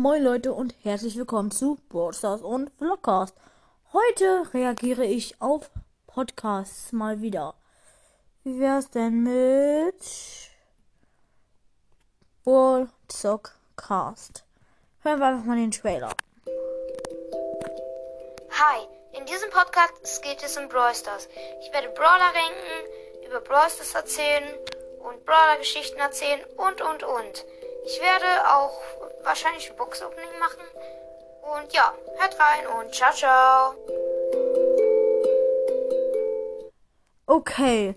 Moin Leute und herzlich willkommen zu Broadstars und Vlogcast. Heute reagiere ich auf Podcasts mal wieder. Wie wär's denn mit Cast? Hören wir einfach mal den Trailer. Hi, in diesem Podcast geht es um Brawl Stars. Ich werde Brawler ranken, über Brawl Stars erzählen und Brawler-Geschichten erzählen und und und. Ich werde auch wahrscheinlich ein Box-Opening machen. Und ja, hört rein und ciao, ciao. Okay.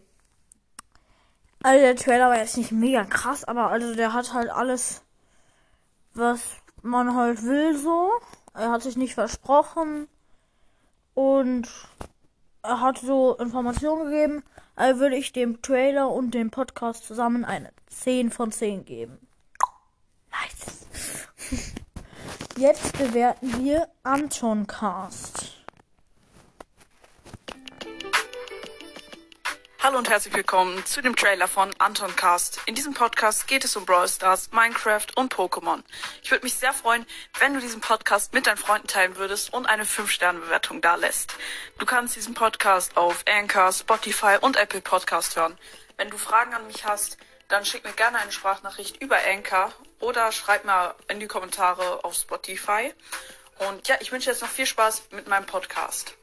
Also der Trailer war jetzt nicht mega krass, aber also der hat halt alles, was man halt will so. Er hat sich nicht versprochen und er hat so Informationen gegeben. Also würde ich dem Trailer und dem Podcast zusammen eine 10 von 10 geben. Jetzt bewerten wir Anton Cast. Hallo und herzlich willkommen zu dem Trailer von Anton Cast. In diesem Podcast geht es um Brawl Stars, Minecraft und Pokémon. Ich würde mich sehr freuen, wenn du diesen Podcast mit deinen Freunden teilen würdest und eine 5-Sterne-Bewertung da lässt. Du kannst diesen Podcast auf Anchor, Spotify und Apple Podcast hören. Wenn du Fragen an mich hast, dann schick mir gerne eine Sprachnachricht über Anchor oder schreib mal in die Kommentare auf Spotify. Und ja, ich wünsche jetzt noch viel Spaß mit meinem Podcast.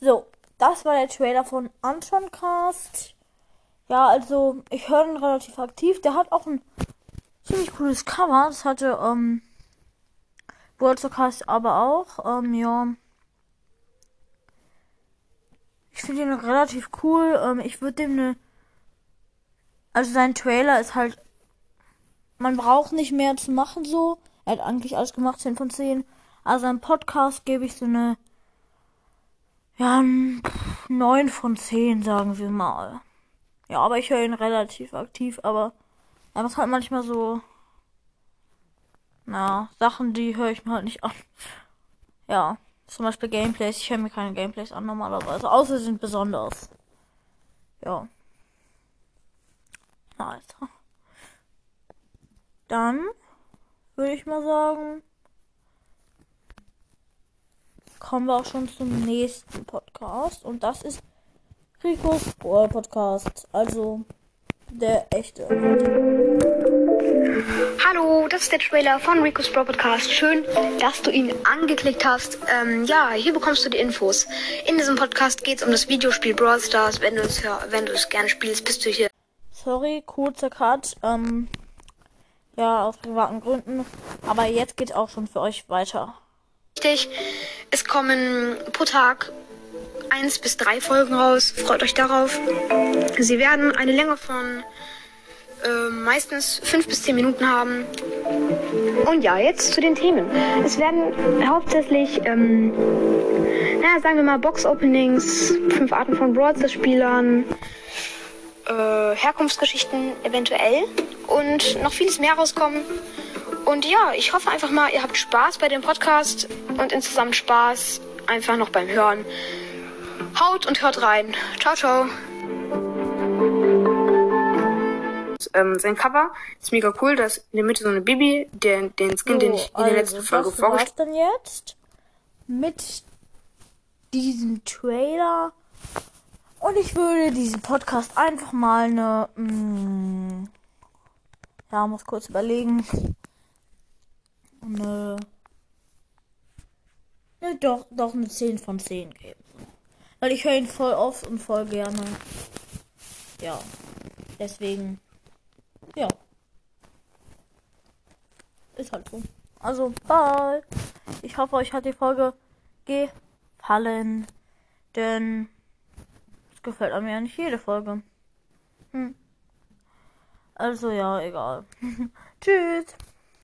So, das war der Trailer von Anton Cast. Ja, also ich höre ihn relativ aktiv. Der hat auch ein ziemlich cooles Cover. Das hatte ähm, Cast aber auch. Ähm, ja. Ich finde ihn relativ cool. Ähm, ich würde dem eine also sein Trailer ist halt, man braucht nicht mehr zu machen so. Er hat eigentlich alles gemacht, 10 von 10. Also ein Podcast gebe ich so eine, ja, 9 von 10, sagen wir mal. Ja, aber ich höre ihn relativ aktiv, aber er macht halt manchmal so, na, Sachen, die höre ich mir halt nicht an. Ja, zum Beispiel Gameplays. Ich höre mir keine Gameplays an normalerweise, außer sie sind besonders. Ja. Alter. Dann würde ich mal sagen, kommen wir auch schon zum nächsten Podcast. Und das ist Ricos Podcast. Also der echte. Hallo, das ist der Trailer von Rico's Brawl Podcast. Schön, dass du ihn angeklickt hast. Ähm, ja, hier bekommst du die Infos. In diesem Podcast geht es um das Videospiel Brawl Stars. Wenn du es wenn du es gerne spielst, bist du hier Sorry, kurzer Cut. Ähm, ja, aus privaten Gründen. Aber jetzt geht auch schon für euch weiter. Richtig. Es kommen pro Tag eins bis drei Folgen raus. Freut euch darauf. Sie werden eine Länge von äh, meistens fünf bis zehn Minuten haben. Und ja, jetzt zu den Themen. Es werden hauptsächlich, ähm, naja, sagen wir mal Box-Openings, fünf Arten von Broadcast-Spielern, äh, Herkunftsgeschichten eventuell und noch vieles mehr rauskommen. Und ja, ich hoffe einfach mal, ihr habt Spaß bei dem Podcast und insgesamt Spaß einfach noch beim Hören. Haut und hört rein. Ciao, ciao. Ähm, sein Cover ist mega cool. Da ist in der Mitte so eine Bibi, der, den Skin, so, den ich in der also, letzten Folge vorgestellt habe. dann jetzt mit diesem Trailer und ich würde diesen Podcast einfach mal eine. Mh, mm, ja, muss kurz überlegen. Eine. Ne, doch, doch eine 10 von 10 geben. Weil ich höre ihn voll oft und voll gerne. Ja. Deswegen. Ja. Ist halt so. Also, bye. Ich hoffe, euch hat die Folge gefallen. Denn gefällt mir ja nicht jede Folge. Hm. Also ja, egal. Tschüss.